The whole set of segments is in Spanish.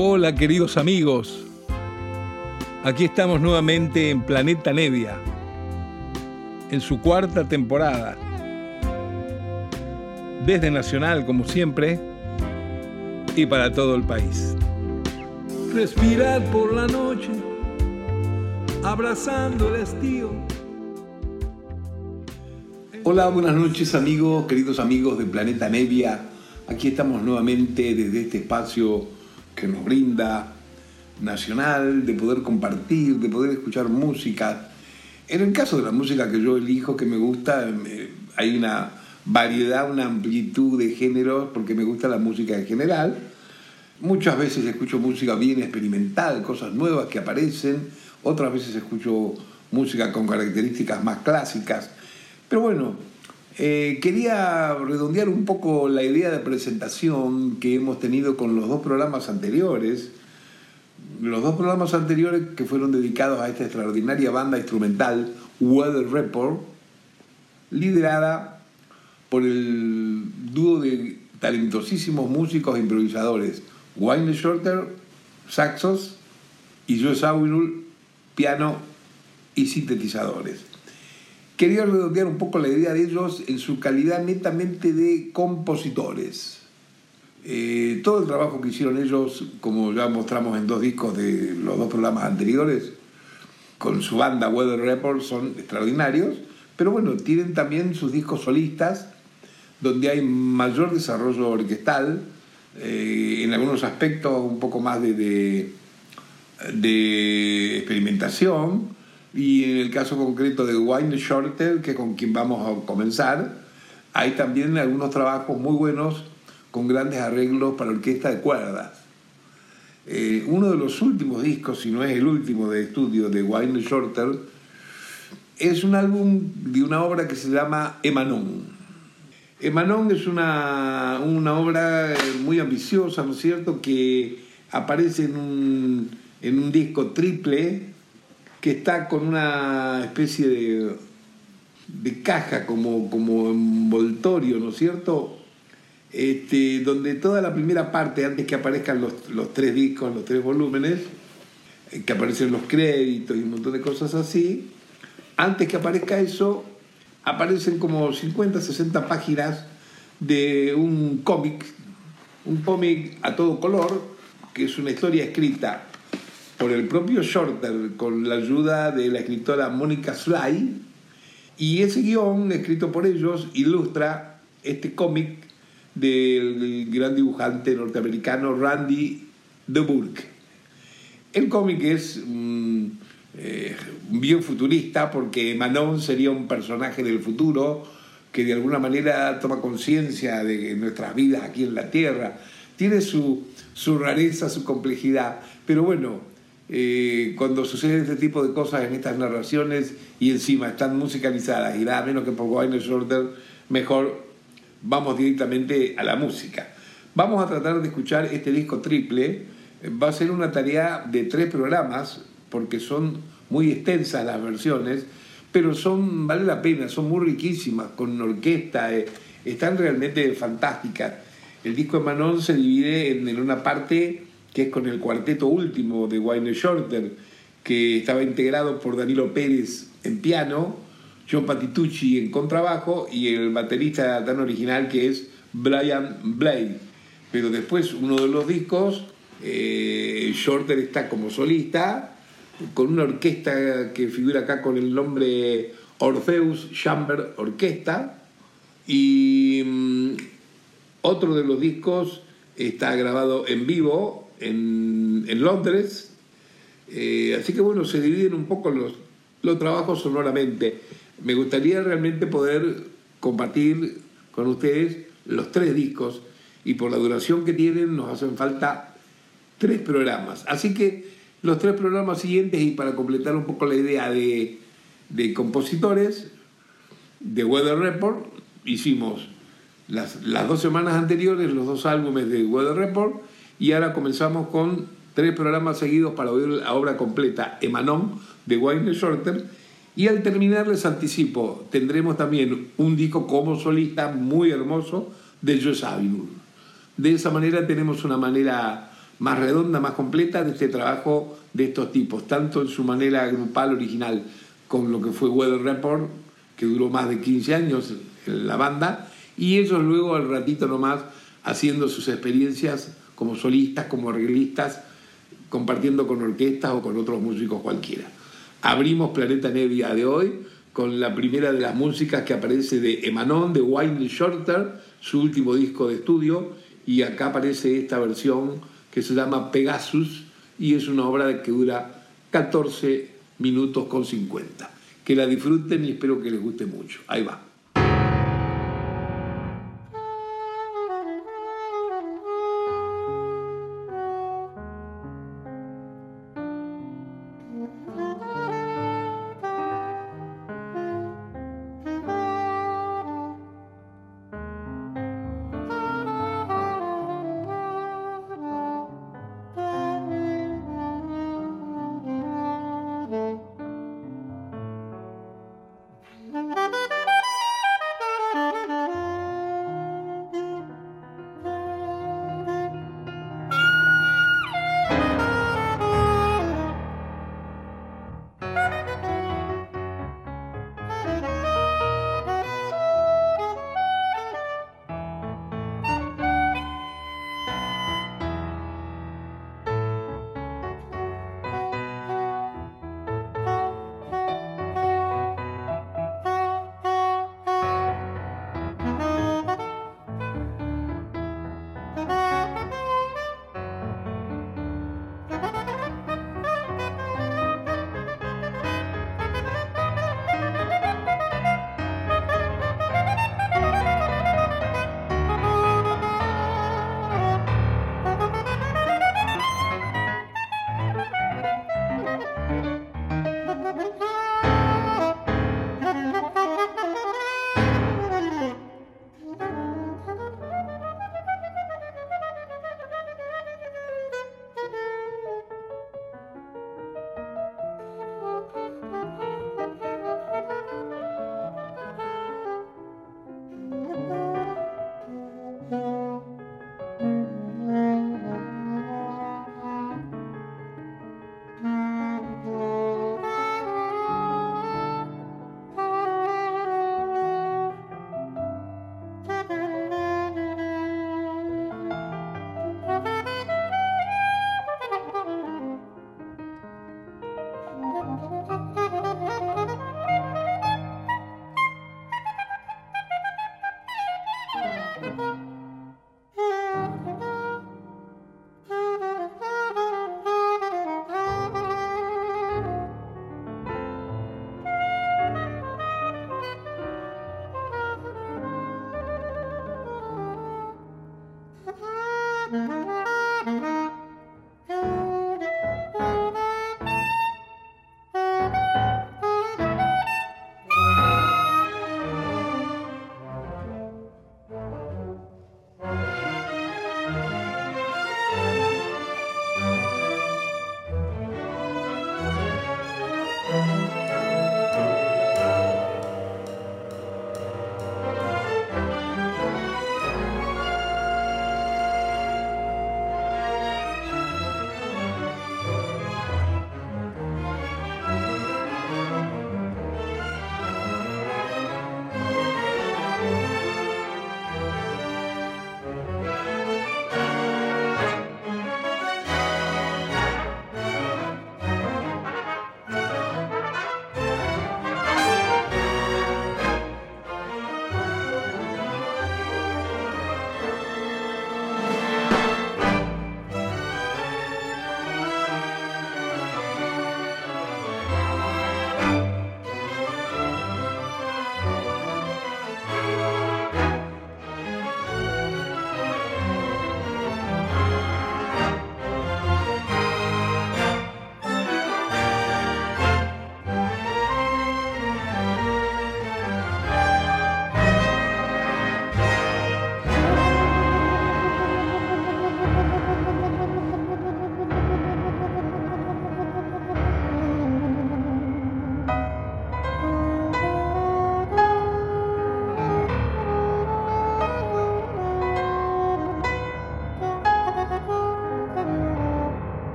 Hola queridos amigos, aquí estamos nuevamente en Planeta Nevia, en su cuarta temporada. Desde Nacional, como siempre, y para todo el país. Respirar por la noche, abrazando el estío. Hola, buenas noches amigos, queridos amigos de Planeta Nevia. Aquí estamos nuevamente desde este espacio que nos brinda nacional, de poder compartir, de poder escuchar música. En el caso de la música que yo elijo, que me gusta, hay una variedad, una amplitud de géneros, porque me gusta la música en general. Muchas veces escucho música bien experimental, cosas nuevas que aparecen, otras veces escucho música con características más clásicas. Pero bueno, eh, quería redondear un poco la idea de presentación que hemos tenido con los dos programas anteriores. Los dos programas anteriores que fueron dedicados a esta extraordinaria banda instrumental Weather Report, liderada por el dúo de talentosísimos músicos e improvisadores Wayne Shorter, saxos, y Joe Sawinul, piano y sintetizadores. Quería redondear un poco la idea de ellos en su calidad netamente de compositores. Eh, todo el trabajo que hicieron ellos, como ya mostramos en dos discos de los dos programas anteriores, con su banda Weather Report, son extraordinarios, pero bueno, tienen también sus discos solistas, donde hay mayor desarrollo orquestal, eh, en algunos aspectos un poco más de, de experimentación, y en el caso concreto de Wayne Shorter, que con quien vamos a comenzar, hay también algunos trabajos muy buenos con grandes arreglos para orquesta de cuerdas. Eh, uno de los últimos discos, si no es el último de estudio de Wayne Shorter, es un álbum de una obra que se llama Emanon. Emanon es una, una obra muy ambiciosa, ¿no es cierto?, que aparece en un, en un disco triple que está con una especie de, de caja como, como envoltorio, ¿no es cierto? Este, donde toda la primera parte, antes que aparezcan los, los tres discos, los tres volúmenes, eh, que aparecen los créditos y un montón de cosas así, antes que aparezca eso, aparecen como 50, 60 páginas de un cómic, un cómic a todo color, que es una historia escrita por el propio Shorter con la ayuda de la escritora Mónica Sly y ese guion escrito por ellos ilustra este cómic del gran dibujante norteamericano Randy de Burke. El cómic es mm, eh, bien futurista porque Manon sería un personaje del futuro que de alguna manera toma conciencia de nuestras vidas aquí en la Tierra. Tiene su, su rareza, su complejidad, pero bueno, eh, cuando sucede este tipo de cosas en estas narraciones y encima están musicalizadas y nada menos que por Wayne Shorter, mejor vamos directamente a la música. Vamos a tratar de escuchar este disco triple. Va a ser una tarea de tres programas porque son muy extensas las versiones, pero son vale la pena, son muy riquísimas con orquesta, eh, están realmente fantásticas. El disco de Manon se divide en una parte que es con el cuarteto último de Wayne Shorter, que estaba integrado por Danilo Pérez en piano, John Patitucci en contrabajo y el baterista tan original que es Brian Blade. Pero después uno de los discos, eh, Shorter está como solista, con una orquesta que figura acá con el nombre Orpheus Chamber Orquesta. Y mm, otro de los discos está grabado en vivo en, Londres. Eh, así que bueno, se dividen un poco los, los trabajos sonoramente. Me gustaría realmente poder compartir con ustedes los tres discos y por la duración que tienen nos hacen falta tres programas. Así que los tres programas siguientes y para completar un poco la idea de, de compositores de Weather Report, hicimos las, las dos semanas anteriores los dos álbumes de Weather Report y ahora comenzamos con tres programas seguidos para oír la obra completa, Emanon, de Wayne Shorter. Y al terminar les anticipo, tendremos también un disco como solista muy hermoso de Joe Sabinur. De esa manera tenemos una manera más redonda, más completa de este trabajo de estos tipos, tanto en su manera grupal original con lo que fue Weather Report, que duró más de 15 años en la banda, y ellos luego al ratito nomás haciendo sus experiencias como solistas, como arreglistas, compartiendo con orquestas o con otros músicos cualquiera. Abrimos Planeta Nevia de hoy con la primera de las músicas que aparece de Emanon, de Wayne Shorter, su último disco de estudio, y acá aparece esta versión que se llama Pegasus y es una obra que dura 14 minutos con 50. Que la disfruten y espero que les guste mucho. Ahí va.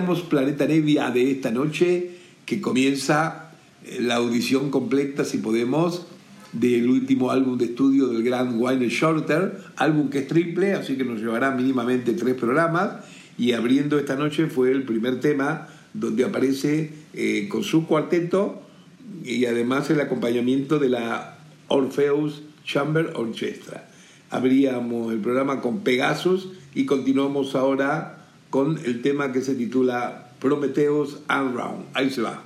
Planeta Nevia de esta noche, que comienza eh, la audición completa, si podemos, del último álbum de estudio del gran Wayne Shorter, álbum que es triple, así que nos llevará mínimamente tres programas. Y abriendo esta noche fue el primer tema donde aparece eh, con su cuarteto y además el acompañamiento de la Orpheus Chamber Orchestra. Abríamos el programa con Pegasus y continuamos ahora con el tema que se titula Prometheus and Round. Ahí se va.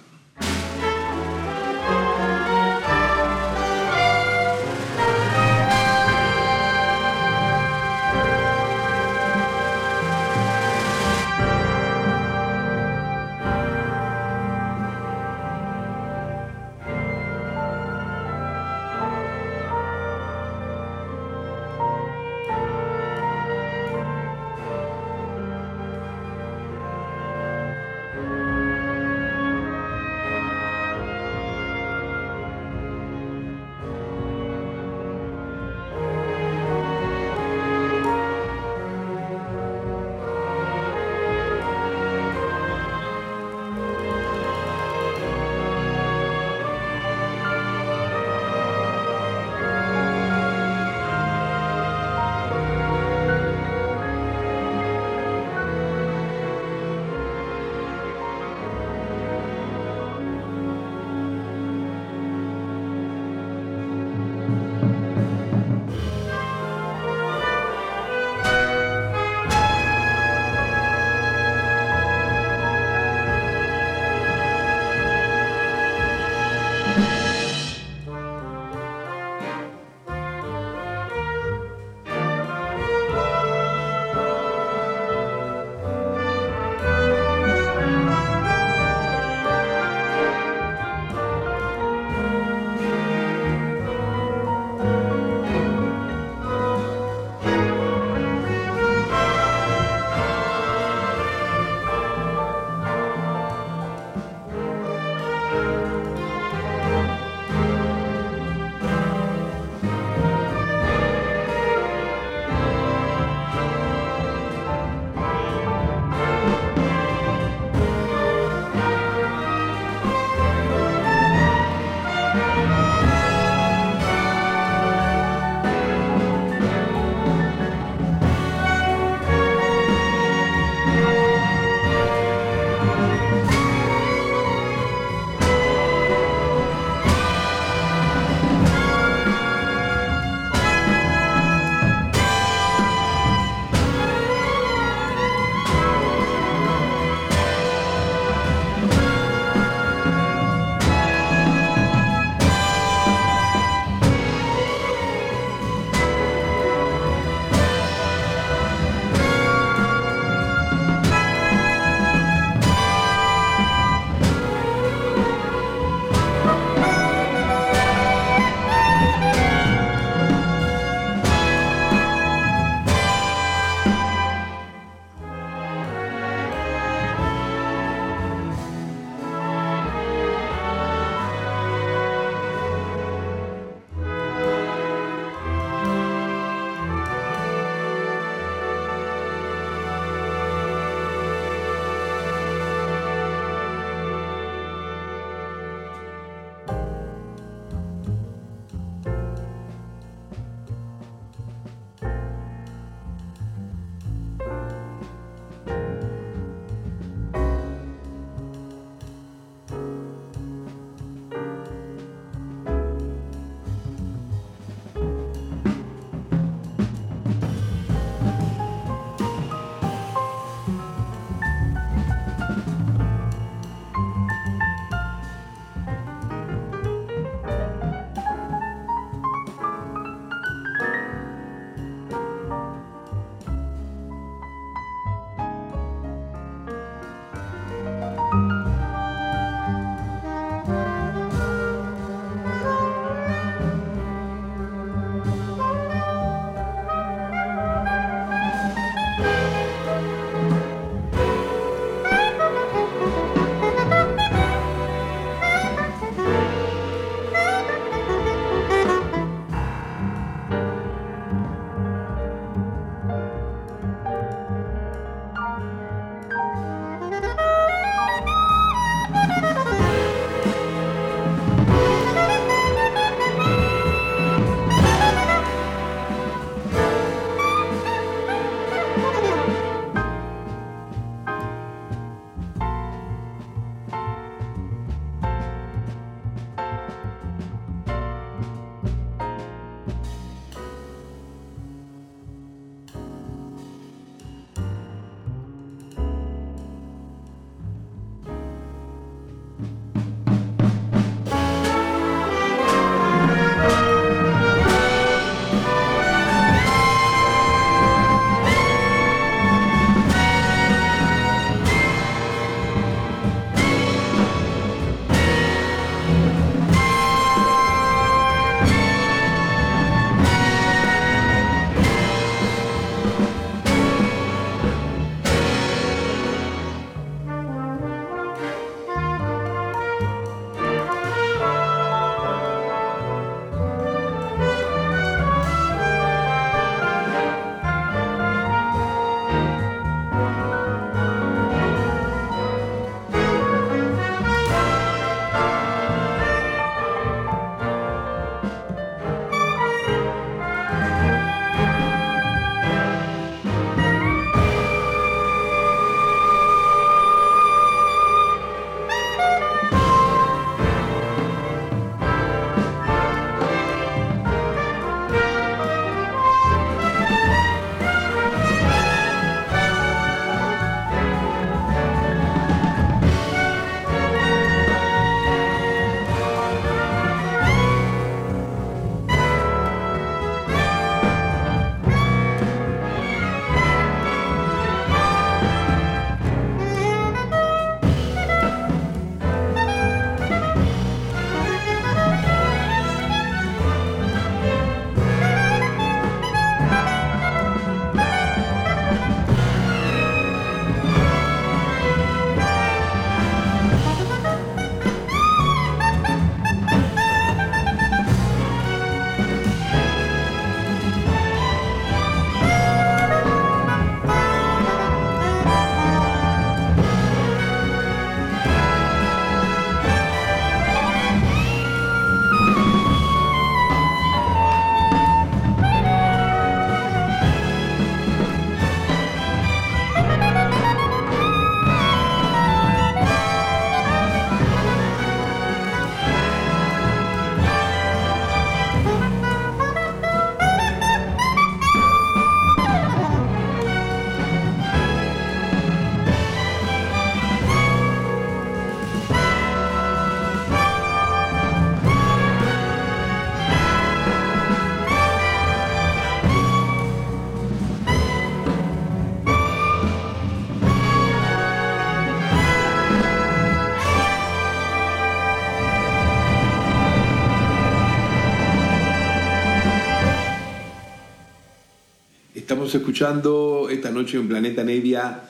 Estamos escuchando esta noche en Planeta Nevia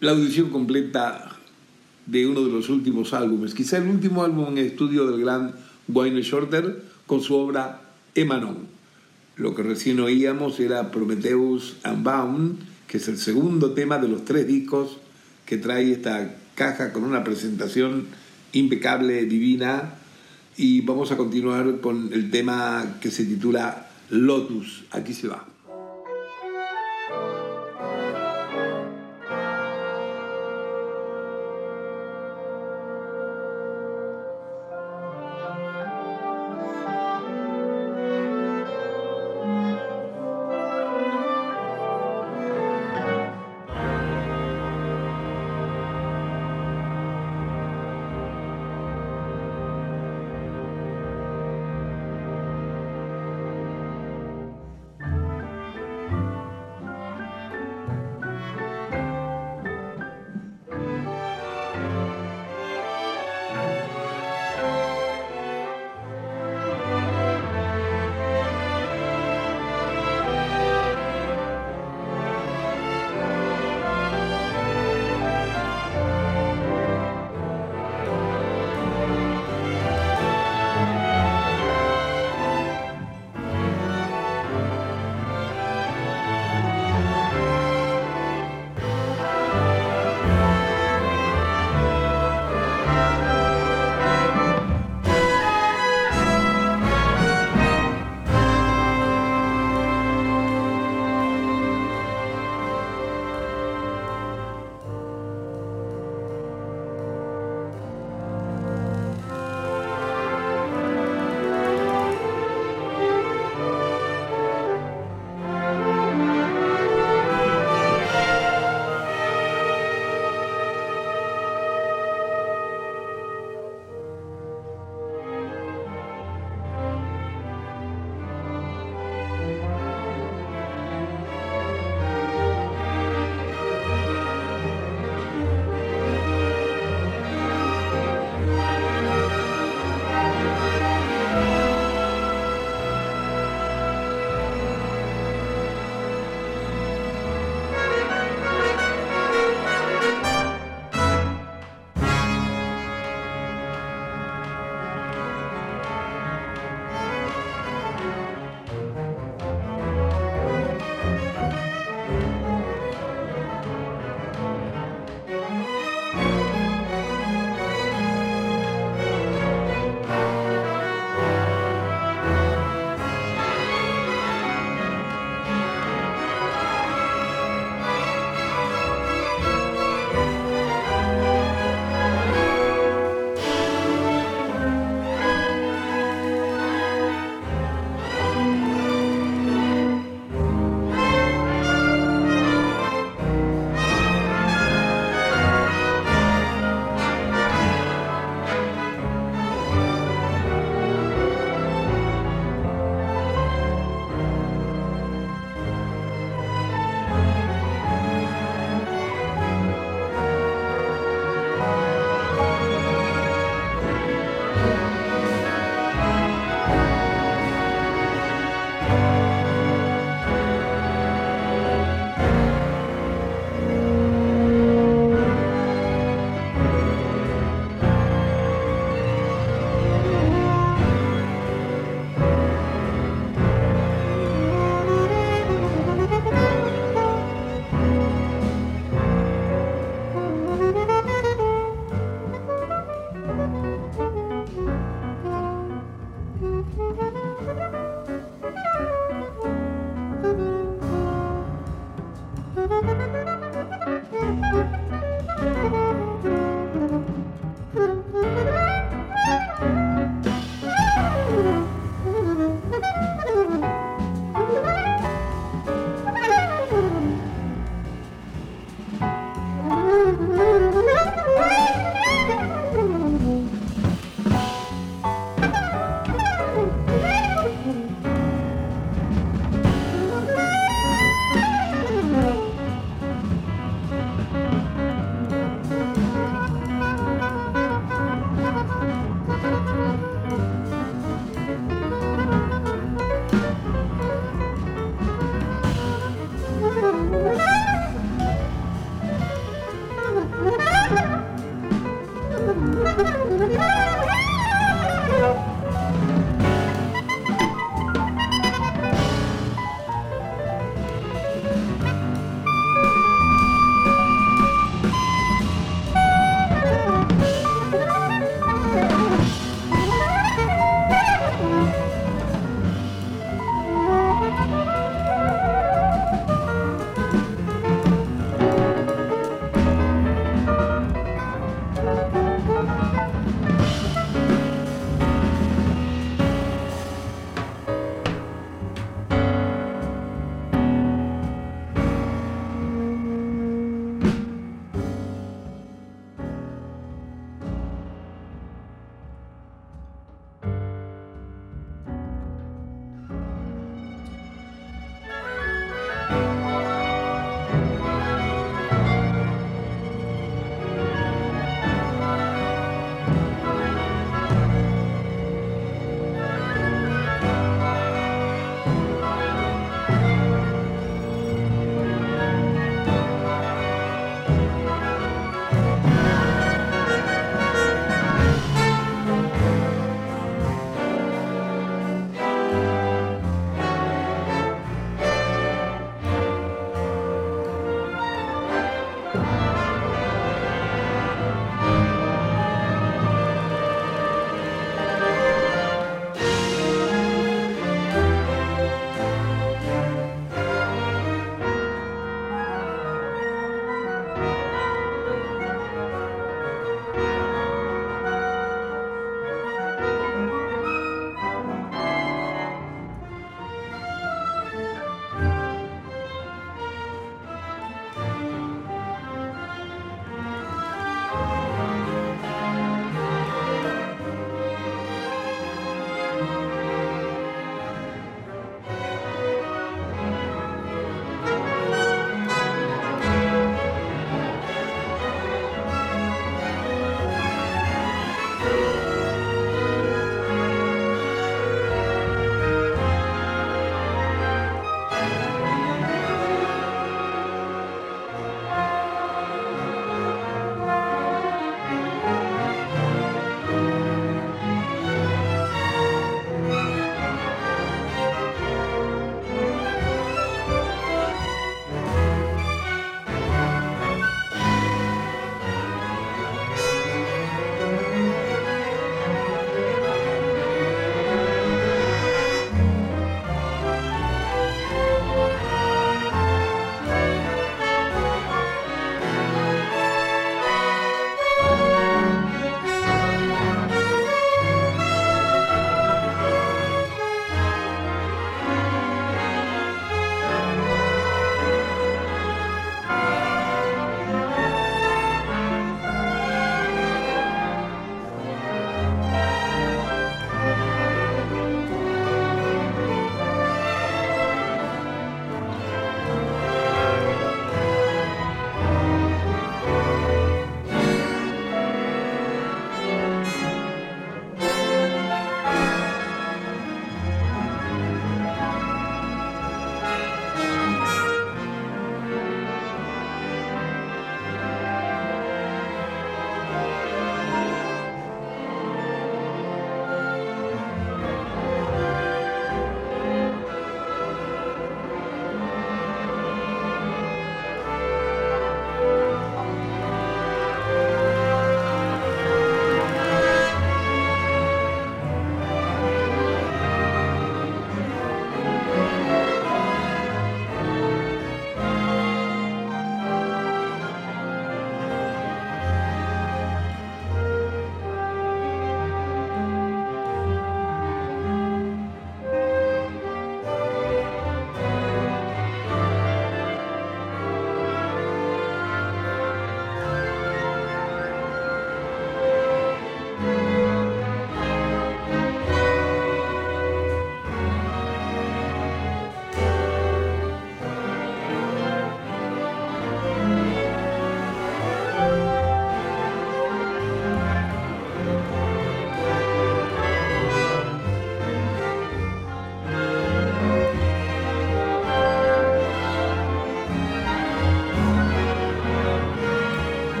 la audición completa de uno de los últimos álbumes, quizá el último álbum en estudio del gran Wayne Shorter con su obra Emanon. Lo que recién oíamos era Prometheus Unbound, que es el segundo tema de los tres discos que trae esta caja con una presentación impecable, divina. Y vamos a continuar con el tema que se titula Lotus. Aquí se va.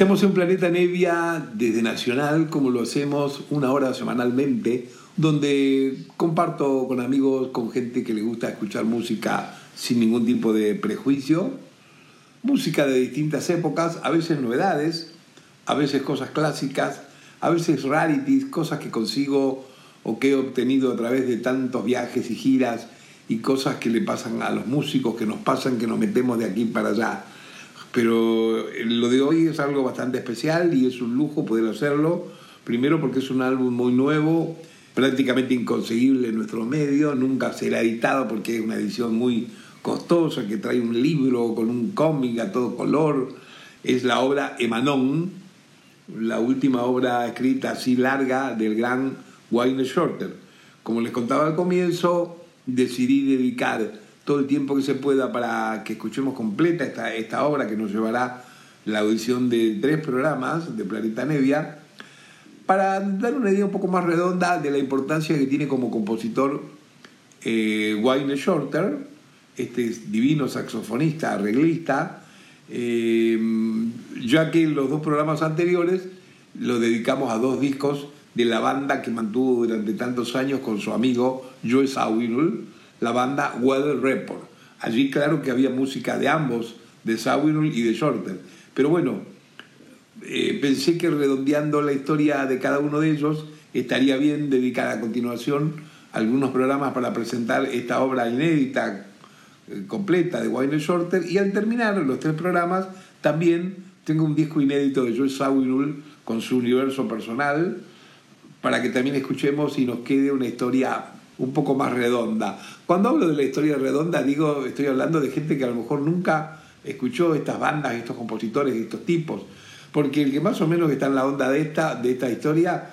Estamos en Planeta Nevia desde Nacional, como lo hacemos una hora semanalmente, donde comparto con amigos, con gente que le gusta escuchar música sin ningún tipo de prejuicio, música de distintas épocas, a veces novedades, a veces cosas clásicas, a veces rarities, cosas que consigo o que he obtenido a través de tantos viajes y giras y cosas que le pasan a los músicos, que nos pasan, que nos metemos de aquí para allá. Pero lo de hoy es algo bastante especial y es un lujo poder hacerlo. Primero porque es un álbum muy nuevo, prácticamente inconseguible en nuestro medio, nunca será editado porque es una edición muy costosa que trae un libro con un cómic a todo color. Es la obra Emanon, la última obra escrita así larga del gran Wayne Shorter. Como les contaba al comienzo, decidí dedicar todo el tiempo que se pueda para que escuchemos completa esta, esta obra que nos llevará la audición de tres programas de Planeta Nevia, para dar una idea un poco más redonda de la importancia que tiene como compositor eh, Wayne Shorter, este divino saxofonista, arreglista, eh, ya que los dos programas anteriores los dedicamos a dos discos de la banda que mantuvo durante tantos años con su amigo Joe Sawinul, la banda Weather Report. Allí claro que había música de ambos, de Sawinul y de Shorter. Pero bueno, eh, pensé que redondeando la historia de cada uno de ellos estaría bien dedicar a continuación algunos programas para presentar esta obra inédita eh, completa de Wayne Shorter y al terminar los tres programas también tengo un disco inédito de Joe Sawinul con su universo personal para que también escuchemos y nos quede una historia un poco más redonda. Cuando hablo de la historia redonda, digo, estoy hablando de gente que a lo mejor nunca escuchó estas bandas, estos compositores, estos tipos. Porque el que más o menos está en la onda de esta, de esta historia,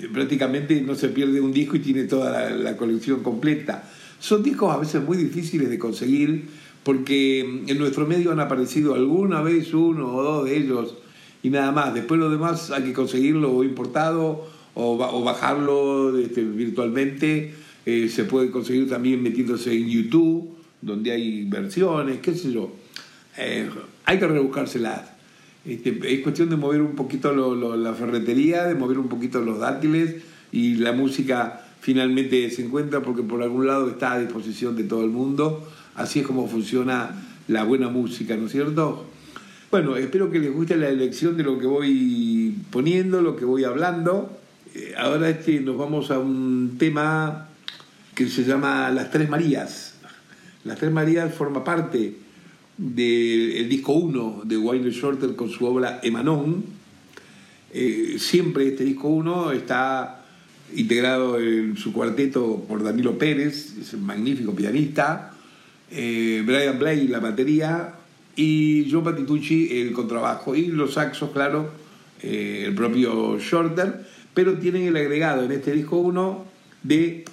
eh, prácticamente no se pierde un disco y tiene toda la, colección completa. Son discos a veces muy difíciles de conseguir porque en nuestro medio han aparecido alguna vez uno o dos de ellos y nada más. Después lo demás hay que conseguirlo o importado o, o bajarlo este, virtualmente. Eh, se puede conseguir también metiéndose en YouTube, donde hay versiones, qué sé yo. Eh, hay que rebuscárselas. Este, es cuestión de mover un poquito la ferretería, de mover un poquito los dátiles y la música finalmente se encuentra porque por algún lado está a disposición de todo el mundo. Así es como funciona la buena música, ¿no es cierto? Bueno, espero que les guste la elección de lo que voy poniendo, lo que voy hablando. Eh, ahora este, nos vamos a un tema que se llama Las Tres Marías. Las Tres Marías forma parte del disco 1 de Wayne Shorter con su obra Emanon. Eh, siempre este disco 1 está integrado en su cuarteto por Danilo Pérez, es un magnífico pianista, eh, Brian Blake la batería y Joe Patitucci el contrabajo y los saxos, claro, eh, el propio Shorter, pero tienen el agregado en este disco 1 de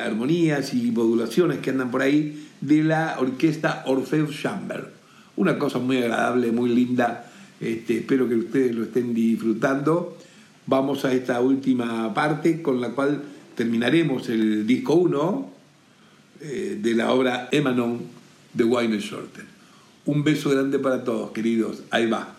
armonías y modulaciones que andan por ahí de la orquesta Orfeus Chamber. Una cosa muy agradable, muy linda. Este, espero que ustedes lo estén disfrutando. Vamos a esta última parte con la cual terminaremos el disco 1 eh, de la obra Emanon de Wayne Shorter. Un beso grande para todos, queridos. Ahí va.